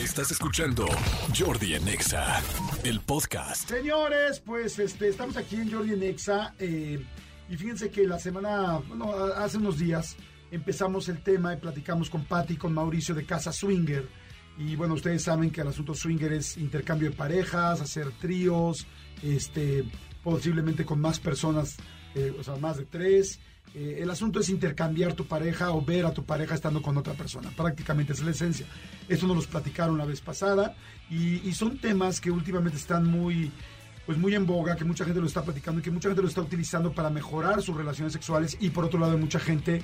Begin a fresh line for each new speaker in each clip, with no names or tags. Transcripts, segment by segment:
Estás escuchando Jordi Anexa, el podcast.
Señores, pues este, estamos aquí en Jordi en Exa eh, y fíjense que la semana, bueno, hace unos días empezamos el tema y platicamos con Patty y con Mauricio de Casa Swinger. Y bueno, ustedes saben que el asunto swinger es intercambio de parejas, hacer tríos, este, posiblemente con más personas, eh, o sea, más de tres. Eh, el asunto es intercambiar tu pareja o ver a tu pareja estando con otra persona. Prácticamente es la esencia. Esto nos los platicaron la vez pasada y, son temas que últimamente están muy, pues muy en boga, que mucha gente lo está platicando y que mucha gente lo está utilizando para mejorar sus relaciones sexuales y por otro lado hay mucha gente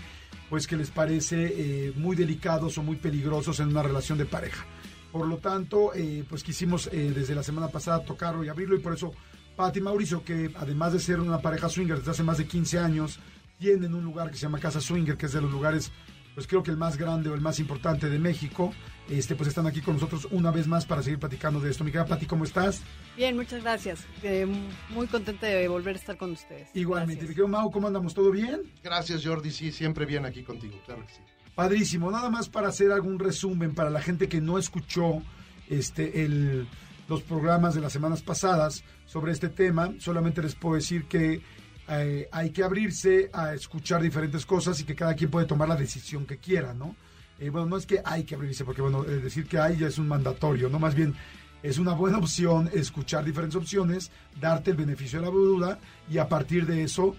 pues que les parece eh, muy delicados o muy peligrosos en una relación de pareja. Por lo tanto, eh, pues quisimos desde la semana pasada tocarlo y abrirlo y por eso Pati Mauricio, que además de ser una pareja swinger desde hace más de 15 años, tienen un lugar que se llama Casa Swinger, que es de los lugares, pues creo que el más grande o el más importante de México. Este, pues están aquí con nosotros una vez más para seguir platicando de esto. Mi querida Pati, ¿cómo estás?
Bien, muchas gracias. Eh, muy contenta de volver a estar con ustedes.
Igualmente. Mi querido Mau, ¿cómo andamos? ¿Todo bien?
Gracias, Jordi. Sí, siempre bien aquí contigo, claro que sí.
Padrísimo. Nada más para hacer algún resumen para la gente que no escuchó este, el, los programas de las semanas pasadas sobre este tema. Solamente les puedo decir que eh, hay que abrirse a escuchar diferentes cosas y que cada quien puede tomar la decisión que quiera, ¿no? Eh, bueno, no es que hay que abrirse, porque bueno, eh, decir que hay ya es un mandatorio, ¿no? Más bien es una buena opción escuchar diferentes opciones, darte el beneficio de la duda y a partir de eso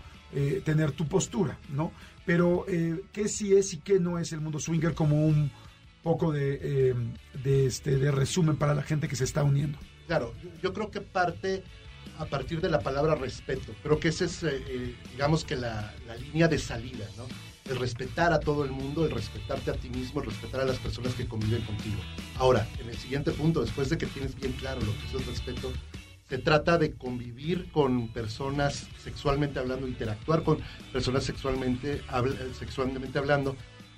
tener tu postura, ¿no? Pero eh, qué sí es y qué no es el mundo swinger como un poco de, de, este, de resumen para la gente que se está uniendo.
Claro, yo creo que parte a partir de la palabra respeto. Creo que esa es, eh, eh, digamos que la, la línea de salida, ¿no? El respetar a todo el mundo, el respetarte a ti mismo, el respetar a las personas que conviven contigo. Ahora, en el siguiente punto, después de que tienes bien claro lo que es el respeto, se trata de convivir con personas sexualmente hablando, interactuar con personas sexualmente, sexualmente hablando,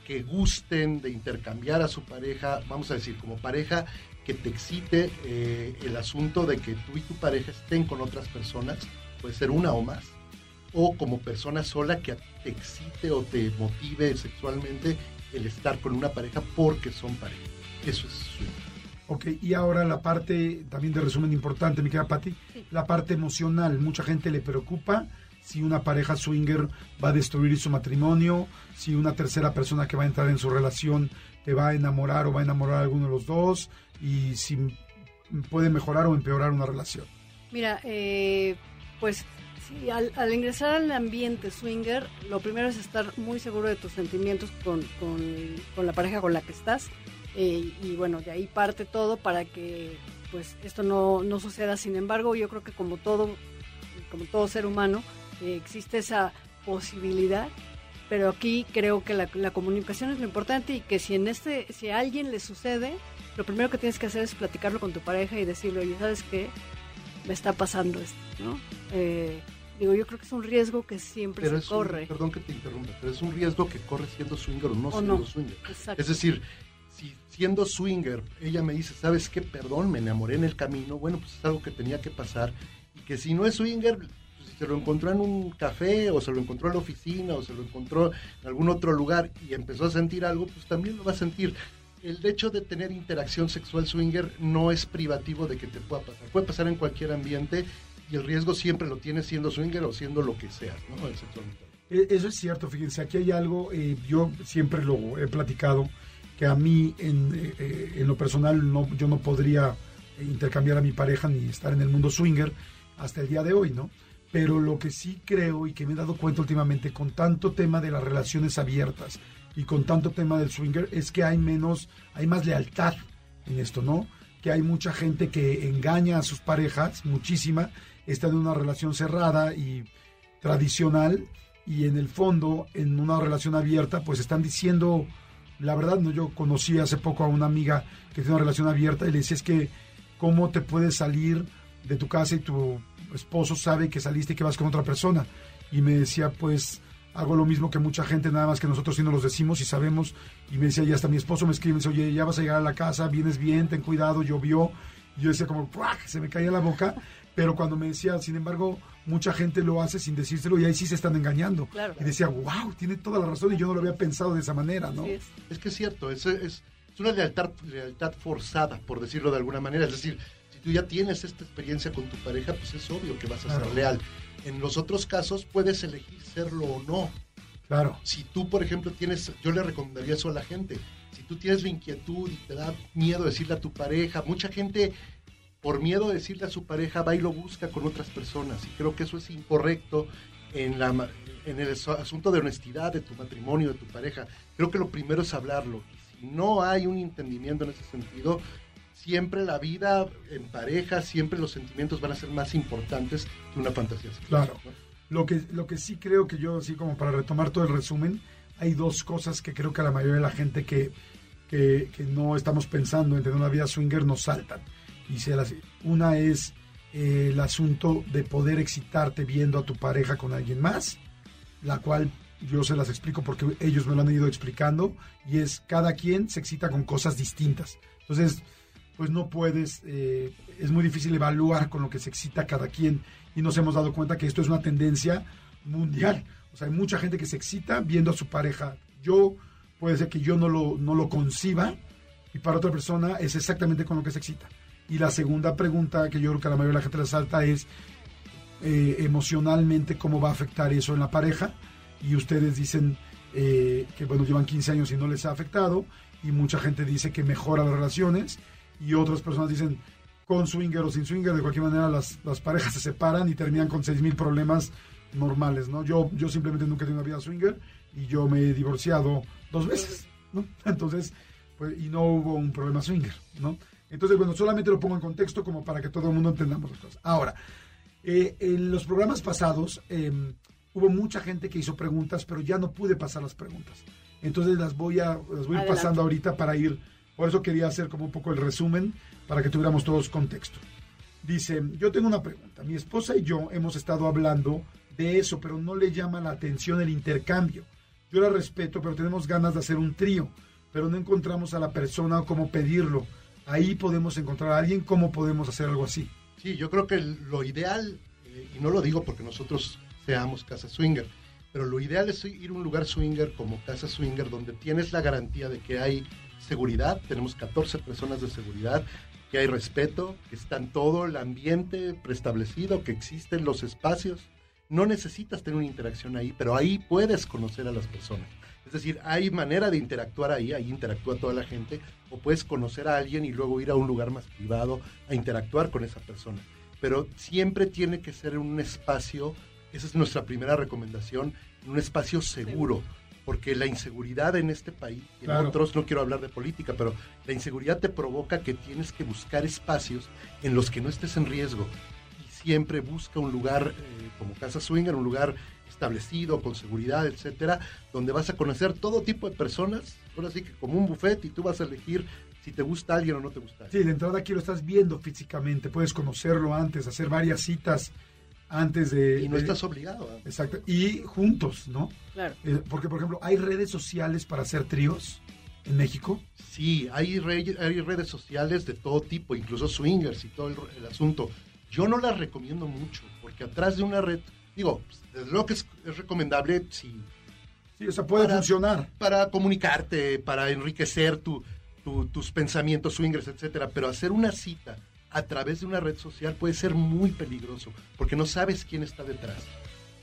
que gusten de intercambiar a su pareja, vamos a decir, como pareja que te excite eh, el asunto de que tú y tu pareja estén con otras personas, puede ser una o más, o como persona sola que te excite o te motive sexualmente el estar con una pareja porque son pareja. Eso es swing.
Ok, y ahora la parte también de resumen importante, mi querida Pati,
Sí.
la parte emocional. Mucha gente le preocupa si una pareja swinger va a destruir su matrimonio, si una tercera persona que va a entrar en su relación te va a enamorar o va a enamorar a alguno de los dos, y si puede mejorar o empeorar una relación.
Mira, eh, pues sí, al, al ingresar al ambiente swinger, lo primero es estar muy seguro de tus sentimientos con, con, con la pareja con la que estás. eh, y bueno, de ahí parte todo para que pues esto no, no suceda. Sin embargo, yo creo que como todo, como todo ser humano, existe esa posibilidad. Pero aquí creo que la, la comunicación es lo importante y que si en este, si a alguien le sucede, lo primero que tienes que hacer es platicarlo con tu pareja y decirle, oye, ¿sabes qué? Me está pasando esto, ¿no? Eh, digo, yo creo que es un riesgo que siempre
Pero
se
es un-
corre.
perdón que te interrumpa, pero es un riesgo que corre siendo swinger o no
O
siendo
no.
swinger.
Exacto.
Es decir, si siendo swinger ella me dice, ¿sabes qué? Perdón, me enamoré en el camino, bueno, pues es algo que tenía que pasar. Y que si no es swinger, se lo encontró en un café, o se lo encontró en la oficina, o se lo encontró en algún otro lugar y empezó a sentir algo, pues también lo va a sentir. El hecho de tener interacción sexual swinger no es privativo de que te pueda pasar. Puede pasar en cualquier ambiente y el riesgo siempre lo tienes siendo swinger o siendo lo que seas, ¿no? Sexualmente.
Eh, Eso es cierto, fíjense, aquí hay algo, eh, yo siempre lo he platicado, que a mí en, eh, eh, en lo personal no, yo no podría intercambiar a mi pareja ni estar en el mundo swinger hasta el día de hoy, ¿no? Pero lo que sí creo y que me he dado cuenta últimamente con tanto tema de las relaciones abiertas y con tanto tema del swinger es que hay menos, hay más lealtad en esto, ¿no? Que hay mucha gente que engaña a sus parejas, muchísima, está en una relación cerrada y tradicional y en el fondo, en una relación abierta, pues están diciendo, la verdad, no yo conocí hace poco a una amiga que tiene una relación abierta y le decía es que cómo te puedes salir de tu casa y tu esposo sabe que saliste y que vas con otra persona. Y me decía, pues hago lo mismo que mucha gente, nada más que nosotros sí nos los decimos y sabemos. Y me decía, y hasta mi esposo me escribe, me dice, oye, ya vas a llegar a la casa, vienes bien, ten cuidado, llovió. Y yo decía como, se me caía la boca. Pero cuando me decía, sin embargo, mucha gente lo hace sin decírselo y ahí sí se están engañando.
Claro.
Y decía, wow, tiene toda la razón y yo no lo había pensado de esa manera, ¿no?
Es que es cierto, es, es es una lealtad, lealtad forzada, por decirlo de alguna manera. Es decir, si tú ya tienes esta experiencia con tu pareja, pues es obvio que vas a ser leal. En los otros casos puedes elegir serlo o no.
Claro.
Si tú, por ejemplo, tienes, yo le recomendaría eso a la gente. Si tú tienes la inquietud y te da miedo decirle a tu pareja, mucha gente por miedo a decirle a su pareja va y lo busca con otras personas. Y creo que eso es incorrecto en, la, en el asunto de honestidad de tu matrimonio, de tu pareja. Creo que lo primero es hablarlo. Y si no hay un entendimiento en ese sentido, siempre la vida en pareja, siempre los sentimientos van a ser más importantes que una fantasía
Claro. Lo que, lo que sí creo que yo, así como para retomar todo el resumen, hay dos cosas que creo que a la mayoría de la gente que, que, no estamos pensando en tener una vida swinger nos saltan. Y se las, una es eh, el asunto de poder excitarte viendo a tu pareja con alguien más, la cual yo se las explico porque ellos me lo han ido explicando, y es cada quien se excita con cosas distintas. Entonces, pues no puedes, eh, es muy difícil evaluar con lo que se excita cada quien y nos hemos dado cuenta que esto es una tendencia mundial. O sea, hay mucha gente que se excita viendo a su pareja. Yo, puede ser que yo no lo, no lo conciba y para otra persona es exactamente con lo que se excita. Y la segunda pregunta que yo creo que a la mayoría de la gente le salta es eh, emocionalmente cómo va a afectar eso en la pareja. Y ustedes dicen eh, que, bueno, llevan 15 años y no les ha afectado. Y mucha gente dice que mejora las relaciones y otras personas dicen con swinger o sin swinger, de cualquier manera las, las parejas se separan y terminan con 6.000 problemas normales, ¿no? Yo, yo simplemente nunca he tenido una vida swinger y yo me he divorciado dos veces, ¿no? Entonces, pues, y no hubo un problema swinger, ¿no? Entonces, bueno, solamente lo pongo en contexto como para que todo el mundo entendamos las cosas. Ahora, eh, en los programas pasados em, hubo mucha gente que hizo preguntas, pero ya no pude pasar las preguntas. Entonces las voy a, las voy a ir pasando ahorita para ir por eso quería hacer como un poco el resumen para que tuviéramos todos contexto. Dice, yo tengo una pregunta. Mi esposa y yo hemos estado hablando de eso, pero no le llama la atención el intercambio. Yo la respeto, pero tenemos ganas de hacer un trío, pero no encontramos a la persona o cómo pedirlo. Ahí podemos encontrar a alguien, ¿cómo podemos hacer algo así?
Sí, yo creo que lo ideal, eh, y no lo digo porque nosotros seamos casa swinger, pero lo ideal es ir a un lugar swinger como casa swinger donde tienes la garantía de que hay seguridad, tenemos 14 personas de seguridad, que hay respeto, que está en todo el ambiente preestablecido, que existen los espacios. No necesitas tener una interacción ahí, pero ahí puedes conocer a las personas. Es decir, hay manera de interactuar ahí, ahí interactúa toda la gente, o puedes conocer a alguien y luego ir a un lugar más privado a interactuar con esa persona. Pero siempre tiene que ser un espacio, esa es nuestra primera recomendación, un espacio seguro porque la inseguridad en este país, en otros no quiero hablar de política, pero la inseguridad te provoca que tienes que buscar espacios en los que no estés en riesgo. Y siempre busca un lugar eh, como Casa Swinger, un lugar establecido, con seguridad, etcétera, donde vas a conocer todo tipo de personas, ahora sí que como un buffet y tú vas a elegir si te gusta alguien o no te gusta.
Sí, de entrada aquí lo estás viendo físicamente, puedes conocerlo antes, hacer varias citas antes de...
Y no estás obligado.
Exacto. Y juntos, ¿no?
Claro.
Eh, porque, por ejemplo, ¿hay redes sociales para hacer tríos en México?
Sí, hay, hay redes sociales de todo tipo, incluso swingers y todo el, asunto. Yo no las recomiendo mucho, porque atrás de una red, digo, desde luego que es, recomendable si...
Sí, o sea, puede funcionar.
Para comunicarte, para enriquecer tu, tus pensamientos swingers, etcétera, pero hacer una cita a través de una red social puede ser muy peligroso, porque no sabes quién está detrás.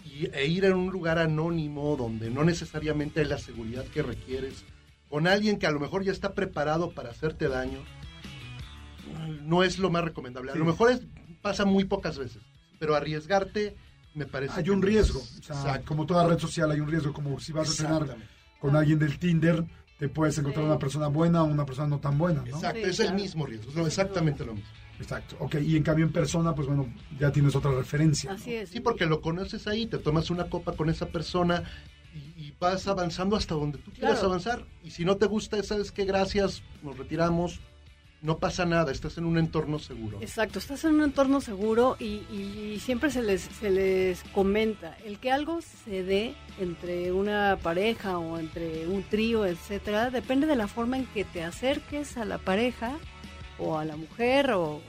Y, e ir a un lugar anónimo donde no necesariamente hay la seguridad que requieres, con alguien que a lo mejor ya está preparado para hacerte daño, no es lo más recomendable. A lo mejor es, pasa muy pocas veces, pero arriesgarte me parece...
Hay un riesgo, como toda red social hay un riesgo, como si vas a cenar con alguien del Tinder, te puedes encontrar una persona buena o una persona no tan buena.
Exacto, es el mismo riesgo, es exactamente lo mismo.
Exacto, ok, y en cambio en persona, pues bueno, ya tienes otra referencia.
Así es.
Sí, porque lo conoces ahí, te tomas una copa con esa persona y, vas avanzando hasta donde tú quieras avanzar. Y si no te gusta, sabes que gracias, nos retiramos, no pasa nada, estás en un entorno seguro.
Exacto, estás en un entorno seguro y, y, siempre se les, se les comenta, el que algo se dé entre una pareja o entre un trío, etcétera, depende de la forma en que te acerques a la pareja o a la mujer o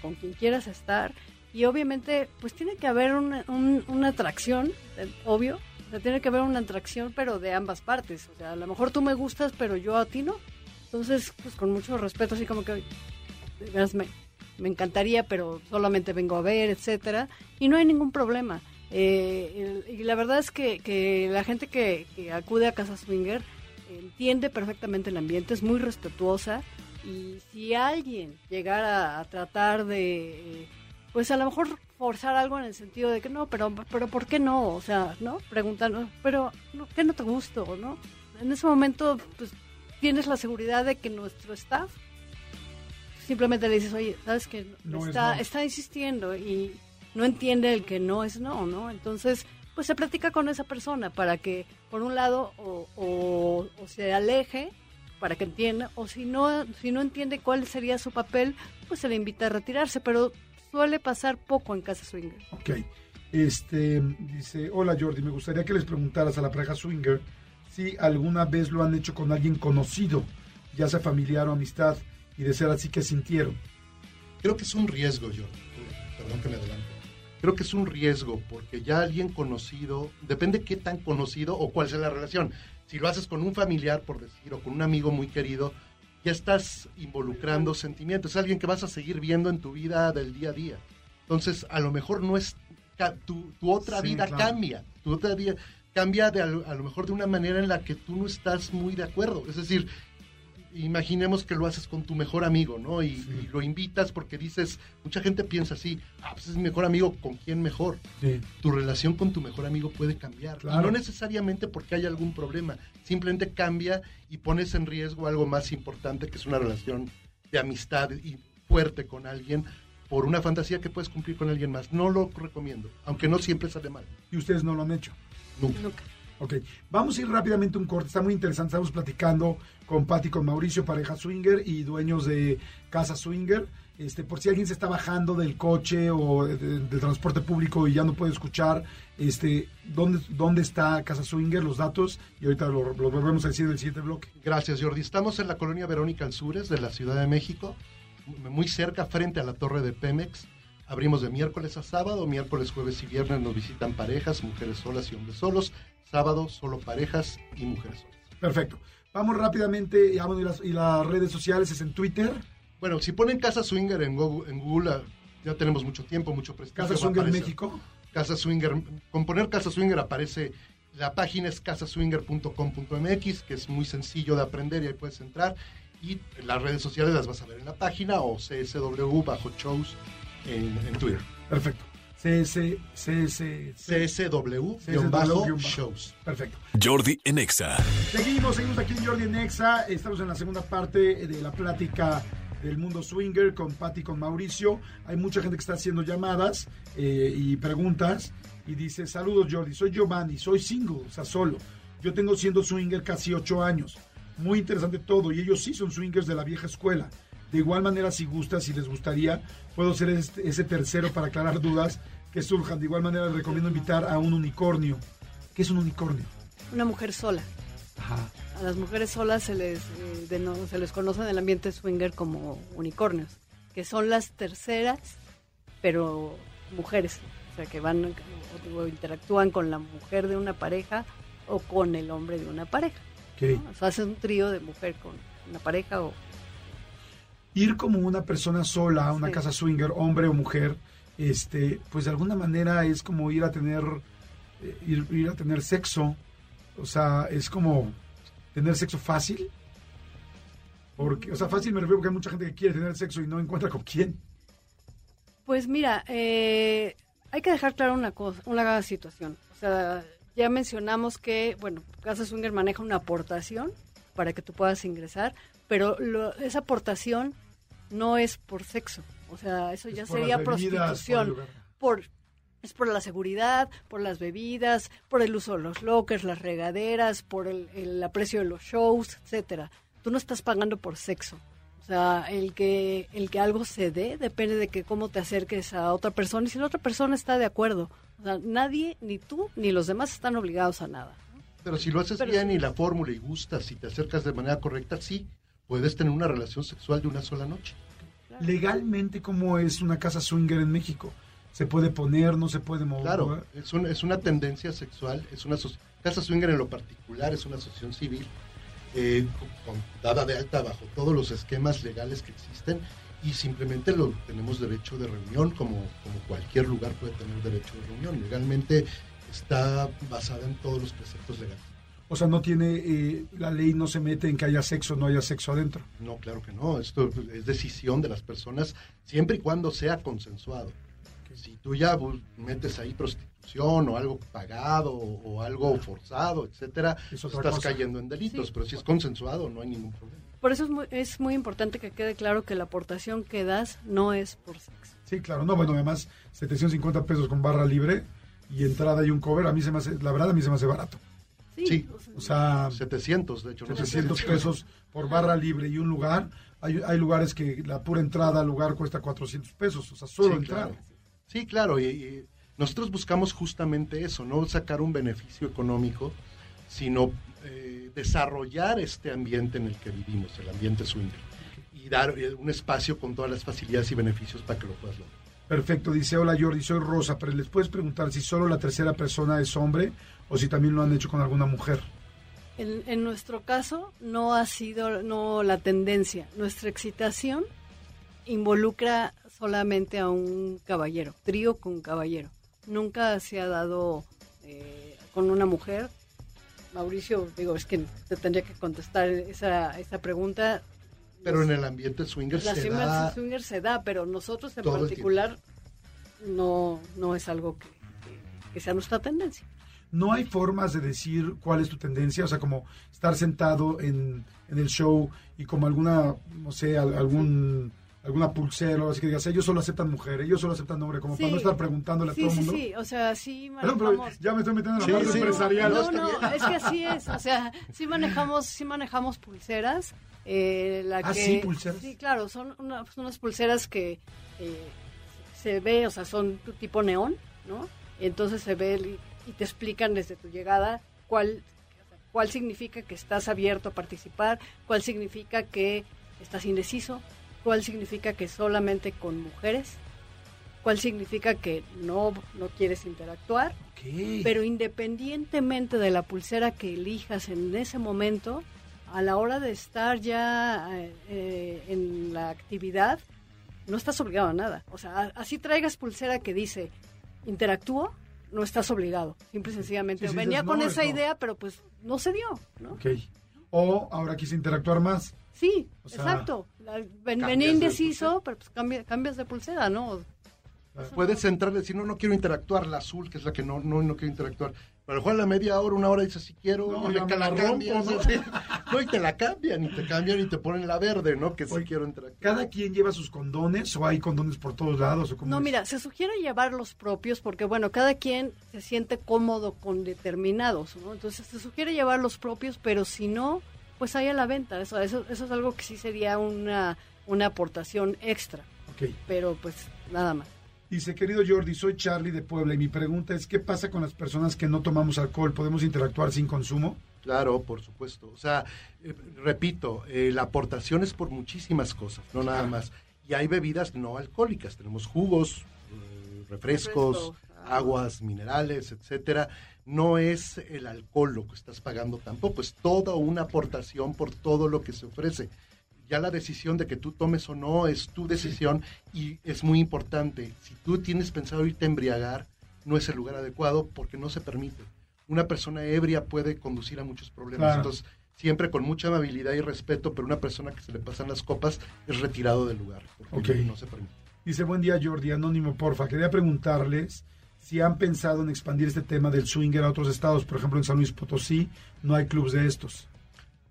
con quien quieras estar. Y obviamente, pues tiene que haber una, una atracción, eh, obvio. O sea, tiene que haber una atracción, pero de ambas partes. O sea, a lo mejor tú me gustas, pero yo a ti no. Entonces, pues con mucho respeto, así como que de veras me, me encantaría, pero solamente vengo a ver, etcétera, y no hay ningún problema. Eh, y la verdad es que, que la gente que, que acude a Casa Swinger entiende perfectamente el ambiente, es muy respetuosa, y si alguien llegara a tratar de, eh, pues a lo mejor forzar algo en el sentido de que no, pero, pero ¿por qué no? O sea, ¿no? Preguntando, pero no, ¿qué no te gusta, o no? En ese momento, pues tienes la seguridad de que nuestro staff simplemente le dices, oye, ¿sabes que
No es
está,
no.
está insistiendo y no entiende el que no es no, ¿no? Entonces, pues se platica con esa persona para que, por un lado, o, o- o se aleje para que entienda, o si no, si no entiende cuál sería su papel, pues se le invita a retirarse, pero suele pasar poco en casa swinger.
Ok. Este, dice, hola Jordi, me gustaría que les preguntaras a la pareja swinger si alguna vez lo han hecho con alguien conocido, ya sea familiar o amistad, y de ser así que sintieron.
Creo que es un riesgo, yo. Perdón que me adelante. Creo que es un riesgo porque ya alguien conocido, depende qué tan conocido o cuál sea la relación. Si lo haces con un familiar, por decir, o con un amigo muy querido, ya estás involucrando sentimientos. Es alguien que vas a seguir viendo en tu vida del día a día. Entonces, a lo mejor no es. Tu, tu otra
Sí,
vida
claro.
cambia. Tu otra vida cambia de, a lo mejor de una manera en la que tú no estás muy de acuerdo. Es decir, imaginemos que lo haces con tu mejor amigo, ¿no? Y,
Sí.
y lo invitas porque dices, mucha gente piensa así, ah, pues es mi mejor amigo, ¿con quién mejor?
Sí.
Tu relación con tu mejor amigo puede cambiar.
Claro.
Y no necesariamente porque haya algún problema, simplemente cambia y pones en riesgo algo más importante que es una relación de amistad y fuerte con alguien por una fantasía que puedes cumplir con alguien más. No lo recomiendo, aunque no siempre sale mal.
Y ustedes no lo han hecho.
Nunca.
Nunca.
Ok, vamos a ir rápidamente un corte, está muy interesante, estamos platicando con Patti, con Mauricio, pareja swinger y dueños de casa swinger. Este, por si alguien se está bajando del coche o de- de- del transporte público y ya no puede escuchar, este, ¿dónde, dónde está Casa Swinger? Los datos, y ahorita lo, lo volvemos a decir en el siguiente bloque.
Gracias, Jordi. Estamos en la colonia Verónica Ansures de la Ciudad de México, muy cerca, frente a la torre de Pemex. Abrimos de miércoles a sábado, miércoles, jueves y viernes nos visitan parejas, mujeres solas y hombres solos. Sábado, solo parejas y mujeres solas.
Perfecto. Vamos rápidamente, y, las, y las redes sociales es en Twitter,
Bueno, si ponen Casa Swinger en Google, en Google, ya tenemos mucho tiempo, mucho prestigio.
Casa Swinger. México.
Casa Swinger, con poner Casa Swinger aparece, la página es casaswinger.com.mx, que es muy sencillo de aprender y ahí puedes entrar. Y las redes sociales las vas a ver en la página o CSW bajo shows en, en Twitter.
Perfecto. CS, CS,
CSW-shows.
Perfecto.
Jordi en Exa.
Seguimos, seguimos aquí en Jordi Nexa. Estamos en la segunda parte de la plática del mundo swinger con Patti y con Mauricio. Hay mucha gente que está haciendo llamadas eh, y preguntas. Y dice, saludos Jordi, soy Giovanni, soy single, o sea, solo. Yo tengo siendo swinger casi ocho años. Muy interesante todo. Y ellos sí son swingers de la vieja escuela. De igual manera, si gusta, si les gustaría, puedo ser este- ese tercero para aclarar dudas que surjan. De igual manera, les recomiendo invitar a un unicornio. ¿Qué es un unicornio?
Una mujer sola.
Ajá.
A las mujeres solas se les, eh, se les conoce en el ambiente swinger como unicornios, que son las terceras, pero mujeres. O sea, que van o, interactúan con la mujer de una pareja o con el hombre de una pareja.
Ok.
¿no? O sea, hacen un trío de mujer con una pareja o...
ir como una persona sola a una
Sí.
casa swinger, hombre o mujer, este, pues de alguna manera es como ir a tener, eh, ir, ir a tener sexo. O sea, es como tener sexo fácil. Porque, o sea, fácil me refiero porque hay mucha gente que quiere tener sexo y no encuentra con quién.
Pues mira, eh, hay que dejar claro una cosa, una situación. O sea, ya mencionamos que, bueno, Casa Swinger maneja una aportación para que tú puedas ingresar, pero lo- esa aportación no es por sexo. O sea, eso
Es
ya sería
por
prostitución. Por, es por la seguridad, por las bebidas, por el uso de los lockers, las regaderas, por el, el aprecio de los shows, etcétera. Tú no estás pagando por sexo. O sea, el que, el que algo se dé depende de que cómo te acerques a otra persona y si la otra persona está de acuerdo. O sea, nadie, ni tú, ni los demás están obligados a nada.
Pero si lo haces
Pero
bien
sí.
y la fórmula y gustas y te acercas de manera correcta, sí, puedes tener una relación sexual de una sola noche.
Legalmente, ¿cómo es una casa swinger en México? ¿Se puede poner, no se puede mover?
Claro, es, un- es una tendencia sexual, es una casa swinger en lo particular, es una asociación civil eh, con- dada de alta bajo todos los esquemas legales que existen y simplemente lo tenemos derecho de reunión como, como cualquier lugar puede tener derecho de reunión. Legalmente está basada en todos los preceptos legales.
O sea, no tiene, eh, la ley no se mete en que haya sexo o no haya sexo adentro.
No, claro que no. Esto es decisión de las personas siempre y cuando sea consensuado. Si tú ya bu- metes ahí prostitución o algo pagado o, o algo forzado, etcétera,
Es otra
estás
cosa.
cayendo en delitos.
Sí.
Pero si es consensuado, no hay ningún problema.
Por eso es muy, es muy importante que quede claro que la aportación que das no es por sexo.
Sí, claro. No, bueno, además, 750 pesos con barra libre y entrada y un cover, a mí se me hace, la verdad, a mí se me hace barato.
Sí.
O sea,
700, de hecho. no
700
sé.
pesos por barra libre y un lugar. Hay, hay lugares que la pura entrada al lugar cuesta 400 pesos, o sea, solo
Sí,
entrar.
claro. Sí, claro. Y, y nosotros buscamos justamente eso, no sacar un beneficio económico, sino eh, desarrollar este ambiente en el que vivimos, el ambiente swinger, y dar eh, un espacio con todas las facilidades y beneficios para que lo puedas lograr.
Perfecto, dice, hola Jordi, soy Rosa, pero les puedes preguntar si solo la tercera persona es hombre o si también lo han hecho con alguna mujer.
En, en nuestro caso no ha sido no la tendencia. Nuestra excitación involucra solamente a un caballero, trío con caballero. Nunca se ha dado eh, con una mujer. Mauricio, digo, es que te tendría que contestar esa, esa pregunta.
Pero en el ambiente swinger
La
se da...
swinger se da, pero nosotros en particular no, no es algo que, que- sea nuestra tendencia.
No hay formas de decir cuál es tu tendencia, o sea, como estar sentado en, en el show y como alguna, no sé, al- algún alguna pulsera o algo así que digas, ellos solo aceptan mujeres, ellos solo aceptan hombres, como
Sí.
para no estar preguntándole a
Sí,
todo el
sí,
mundo.
sí, o sea, sí
Perdón, pero
manejamos...
ya me estoy metiendo en la
Sí,
parte
sí.
empresarial.
No, no, es que así es, o sea, sí manejamos, sí manejamos pulseras. eh, la
Ah,
que,
sí, pulseras.
Sí, claro, son una- son unas pulseras que eh, se ve, o sea, son tu tipo neón, ¿no? Entonces se ve el- y te explican desde tu llegada cuál, cuál significa que estás abierto a participar, cuál significa que estás indeciso, cuál significa que solamente con mujeres, cuál significa que no, no quieres interactuar. Pero independientemente de la pulsera que elijas en ese momento, a la hora de estar ya eh, eh, en la actividad, no estás obligado a nada. O sea, así traigas pulsera que dice interactúo, no estás obligado. Simple y sencillamente.
Sí, sí,
Venía con esa
no.
idea, pero pues no se dio, ¿no?
O ahora quise interactuar más.
Sí,
O sea,
exacto. La- ven-
cambias
venía
de
indeciso, pero pues cambia- cambias de pulsera, ¿no?
Puedes entrar y decir, no, no quiero interactuar, la azul, que es la que no, no, no quiero interactuar. Pero a la media hora, una hora, dices, si quiero,
No,
y te
me
la
la
cambian.
rompo, ¿no?
sí. No, y te la cambian, y te cambian y te ponen la verde, ¿no? Que sí
Oye,
quiero interactuar.
¿Cada quien lleva sus condones o hay condones por todos lados? O cómo
No,
es?
mira, se sugiere llevar los propios porque, bueno, cada quien se siente cómodo con determinados, ¿no? Entonces se sugiere llevar los propios, pero si no, pues hay a la venta. Eso, eso, eso es algo que sí sería una, una aportación extra,
Ok.
pero pues nada más.
Dice, querido Jordi, soy Charlie de Puebla y mi pregunta es, ¿qué pasa con las personas que no tomamos alcohol? ¿Podemos interactuar sin consumo?
Claro, por supuesto. O sea, eh, repito, eh, la aportación es por muchísimas cosas, no nada más. Y hay bebidas no alcohólicas. Tenemos jugos, eh, refrescos,
Refresco,
aguas, minerales, etcétera. No es el alcohol lo que estás pagando tampoco, es toda una aportación por todo lo que se ofrece. Ya la decisión de que tú tomes o no es tu decisión y es muy importante. Si tú tienes pensado irte a embriagar, no es el lugar adecuado porque no se permite. Una persona ebria puede conducir a muchos problemas.
Claro.
Entonces, siempre con mucha amabilidad y respeto, pero una persona que se le pasan las copas es retirado del lugar porque
Ok.
no se permite.
Dice, buen día Jordi, anónimo, porfa. Quería preguntarles si han pensado en expandir este tema del swinger a otros estados. Por ejemplo, en San Luis Potosí no hay clubs de estos.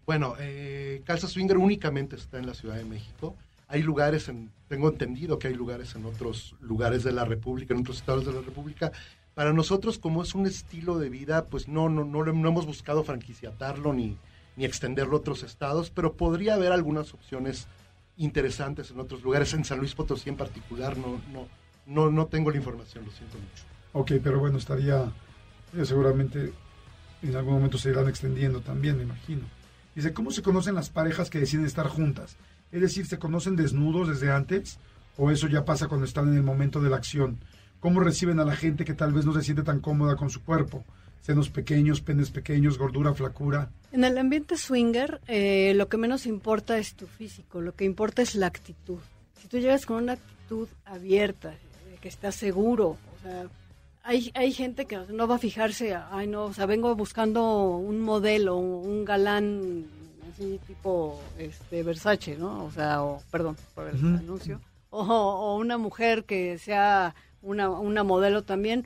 Bueno, eh, Calza Swinger únicamente está en la Ciudad de México. Hay lugares, en, tengo entendido que hay lugares en otros lugares de la República, en otros estados de la República. Para nosotros, como es un estilo de vida, pues no, no, no, no hemos buscado franquiciatarlo ni, ni extenderlo a otros estados, pero podría haber algunas opciones interesantes en otros lugares. En San Luis Potosí en particular, no, no, no, no tengo la información, lo siento mucho.
Ok, pero bueno, estaría, eh, seguramente en algún momento se irán extendiendo también, me imagino. Dice, ¿cómo se conocen las parejas que deciden estar juntas? Es decir, ¿se conocen desnudos desde antes? ¿O eso ya pasa cuando están en el momento de la acción? ¿Cómo reciben a la gente que tal vez no se siente tan cómoda con su cuerpo? senos pequeños, penes pequeños, gordura, flacura.
En el ambiente swinger, eh, lo que menos importa es tu físico, lo que importa es la actitud. Si tú llegas con una actitud abierta, que estás seguro, o sea, hay, hay gente que no va a fijarse, ay no, o sea, vengo buscando un modelo, un galán así tipo este Versace, ¿no? O sea, o, perdón por el anuncio, o, o, una mujer que sea una, una modelo también.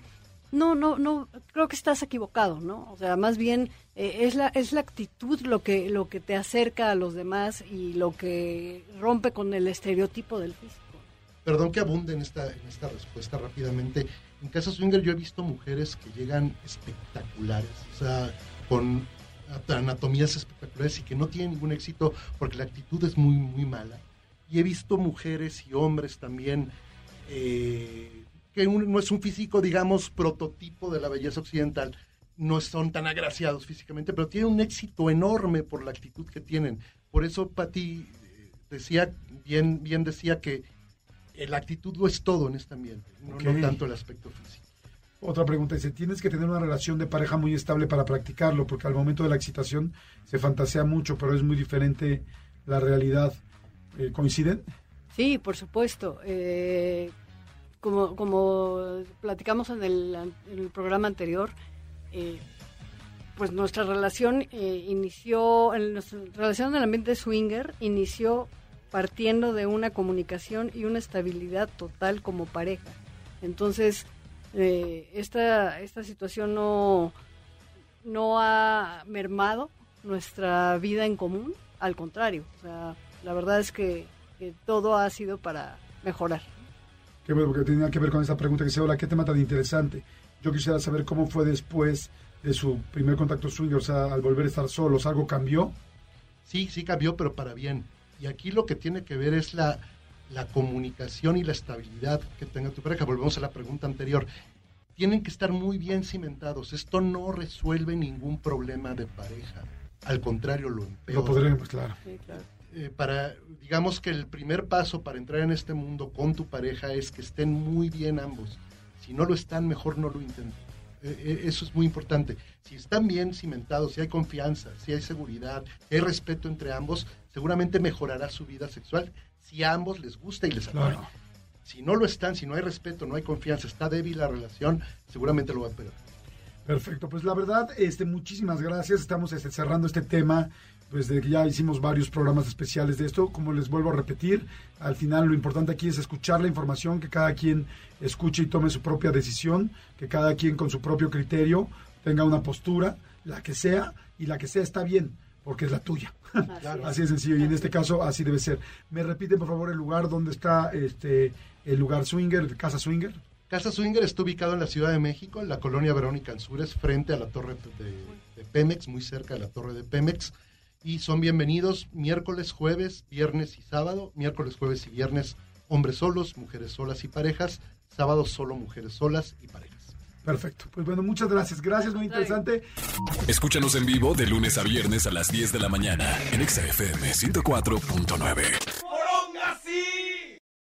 No, no, no, creo que estás equivocado, ¿no? O sea, más bien eh, es la es la actitud lo que lo que te acerca a los demás y lo que rompe con el estereotipo del físico.
Perdón que abunde en esta en esta respuesta rápidamente. En Casa Swinger yo he visto mujeres que llegan espectaculares, o sea, con anatomías espectaculares y que no tienen ningún éxito porque la actitud es muy, muy mala. Y he visto mujeres y hombres también eh, que no es un físico, digamos, prototipo de la belleza occidental, no son tan agraciados físicamente, pero tienen un éxito enorme por la actitud que tienen. Por eso Patti eh, decía, bien, bien decía que la actitud lo es todo en este ambiente, no, tanto el aspecto físico.
Otra pregunta dice, tienes que tener una relación de pareja muy estable para practicarlo, porque al momento de la excitación se fantasea mucho, pero es muy diferente la realidad. Eh, ¿Coinciden?
Sí, por supuesto. Eh, como, como platicamos en el, programa anterior, eh, pues nuestra relación inició, nuestra relación en el ambiente swinger inició partiendo de una comunicación y una estabilidad total como pareja. Entonces, eh, esta, esta situación no, no ha mermado nuestra vida en común, al contrario, o sea, la verdad es que, todo ha sido para mejorar.
Qué bueno, porque tenía que ver con esta pregunta que se hola, qué tema tan interesante. Yo quisiera saber cómo fue después de su primer contacto suyo, o sea, al volver a estar solos, ¿algo cambió?
Sí, sí cambió, pero para bien. Y aquí lo que tiene que ver es la, la comunicación y la estabilidad que tenga tu pareja. Volvemos a la pregunta anterior. Tienen que estar muy bien cimentados. Esto no resuelve ningún problema de pareja. Al contrario, lo empeora.
Lo podremos, claro.
Eh, para, digamos que el primer paso para entrar en este mundo con tu pareja es que estén muy bien ambos. Si no lo están, mejor no lo intenten. Eh, eh, eso es muy importante. Si están bien cimentados, si hay confianza, si hay seguridad, si hay respeto entre ambos, seguramente mejorará su vida sexual si a ambos les gusta y les atrae. Si no lo están, si no hay respeto, no hay confianza, está débil la relación, seguramente lo va a perder.
Perfecto, pues la verdad, este, muchísimas gracias. Estamos este, cerrando este tema, pues de que ya hicimos varios programas especiales de esto. Como les vuelvo a repetir, al final lo importante aquí es escuchar la información, que cada quien escuche y tome su propia decisión, que cada quien con su propio criterio tenga una postura, la que sea, y la que sea está bien, porque es la tuya. Así, es. sencillo, y en este caso así debe ser. ¿Me repiten, por favor, el lugar donde está este el lugar swinger, Casa Swinger?
Casa Swinger está ubicado en la Ciudad de México, en la colonia Verónica Anzures, frente a la torre de, Pemex, muy cerca de la torre de Pemex. Y son bienvenidos miércoles, jueves, viernes y sábado. Miércoles, jueves y viernes, hombres solos, mujeres solas y parejas. Sábado, solo mujeres solas y parejas.
Perfecto. Pues bueno, muchas gracias. Gracias, muy interesante.
Escúchanos en vivo de lunes a viernes a las 10 de la mañana en XFM 104.9.